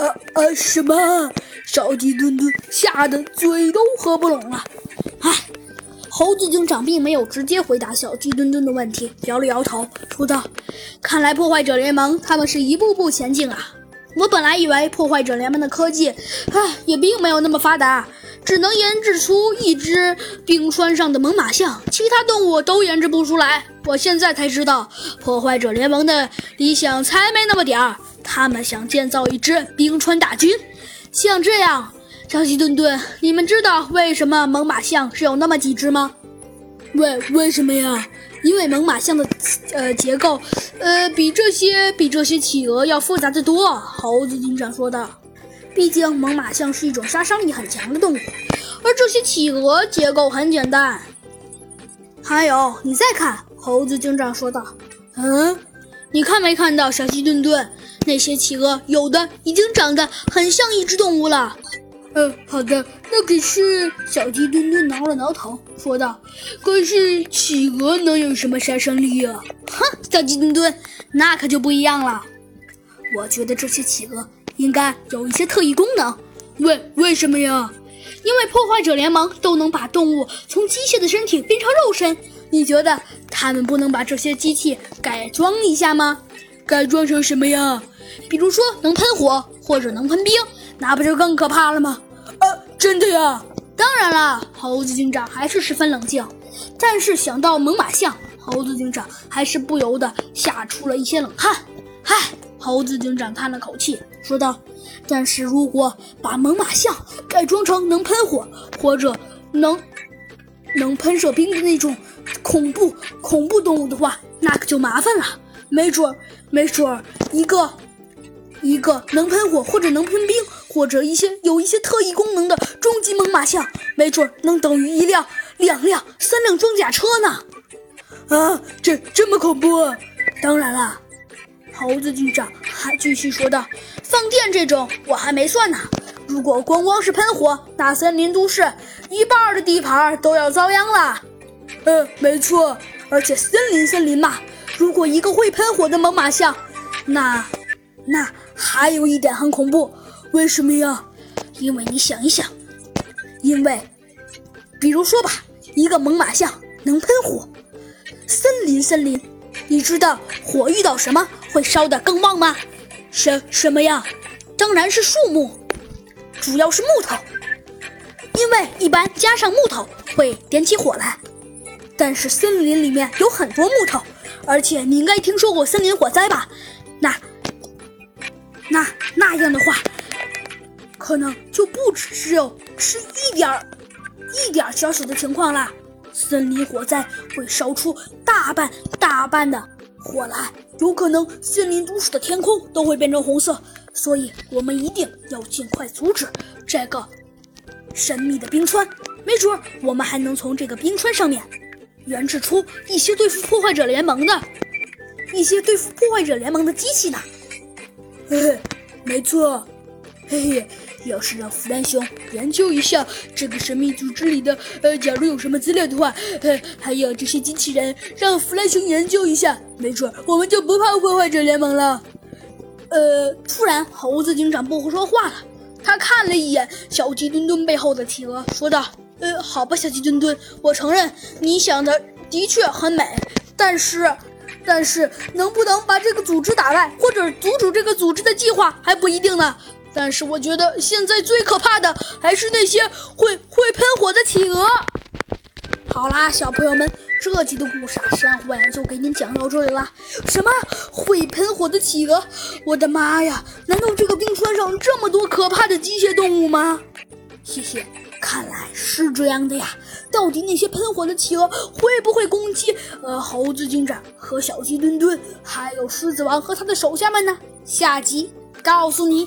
啊啊！什么？小鸡墩墩吓得嘴都合不拢了。唉，猴子警长并没有直接回答小鸡墩墩的问题，摇了摇头，说道：“看来破坏者联盟他们是一步步前进啊。我本来以为破坏者联盟的科技，唉，也并没有那么发达，只能研制出一只冰川上的猛犸象，其他动物都研制不出来。我现在才知道，破坏者联盟的理想才没那么点儿。”他们想建造一支冰川大军，像这样，小鸡顿顿，你们知道为什么猛犸象是有那么几只吗？为为什么呀？因为猛犸象的呃结构，呃比这些比这些企鹅要复杂的多。猴子警长说道。毕竟猛犸象是一种杀伤力很强的动物，而这些企鹅结构很简单。还有，你再看，猴子警长说道。嗯，你看没看到小鸡墩墩？那些企鹅有的已经长得很像一只动物了。嗯，好的，那可是小鸡墩墩挠了挠头，说道：“可是企鹅能有什么杀伤力啊？”哼，小鸡墩墩，那可就不一样了。我觉得这些企鹅应该有一些特异功能。为为什么呀？因为破坏者联盟都能把动物从机械的身体变成肉身，你觉得他们不能把这些机器改装一下吗？改装成什么呀？比如说能喷火或者能喷冰，那不就更可怕了吗？啊，真的呀！当然了，猴子警长还是十分冷静。但是想到猛犸象，猴子警长还是不由得吓出了一些冷汗。嗨，猴子警长叹了口气，说道：“但是如果把猛犸象改装成能喷火或者能能喷射冰的那种恐怖恐怖动物的话，那可就麻烦了。没准儿，没准儿一个。”一个能喷火或者能喷冰，或者一些有一些特异功能的终极猛犸象，没准儿能等于一辆、两辆、三辆装甲车呢！啊，这这么恐怖？当然了，猴子警长还继续说道：“放电这种我还没算呢。如果光光是喷火，那森林都市一半的地盘都要遭殃了。”嗯，没错，而且森林森林嘛，如果一个会喷火的猛犸象，那……那还有一点很恐怖，为什么呀？因为你想一想，因为，比如说吧，一个猛犸象能喷火，森林森林，你知道火遇到什么会烧得更旺吗？什什么呀？当然是树木，主要是木头，因为一般加上木头会点起火来。但是森林里面有很多木头，而且你应该听说过森林火灾吧？那。那那样的话，可能就不只只有是一点儿、一点儿小小的情况啦。森林火灾会烧出大半大半的火来，有可能森林都市的天空都会变成红色。所以我们一定要尽快阻止这个神秘的冰川。没准我们还能从这个冰川上面研制出一些对付破坏者联盟的一些对付破坏者联盟的机器呢。嘿嘿，没错，嘿嘿，要是让弗兰熊研究一下这个神秘组织里的，呃，假如有什么资料的话，呃，还有这些机器人，让弗兰熊研究一下，没准我们就不怕破坏者联盟了。呃，突然，猴子警长不说话了，他看了一眼小鸡墩墩背后的企鹅，说道：“呃，好吧，小鸡墩墩，我承认你想的的确很美，但是。”但是能不能把这个组织打败，或者阻止这个组织的计划还不一定呢。但是我觉得现在最可怕的还是那些会会喷火的企鹅。好啦，小朋友们，这集的故事啊，山虎就给您讲到这里了。什么会喷火的企鹅？我的妈呀！难道这个冰川上这么多可怕的机械动物吗？谢谢。看来是这样的呀，到底那些喷火的企鹅会不会攻击呃猴子警长和小鸡墩墩，还有狮子王和他的手下们呢？下集告诉你。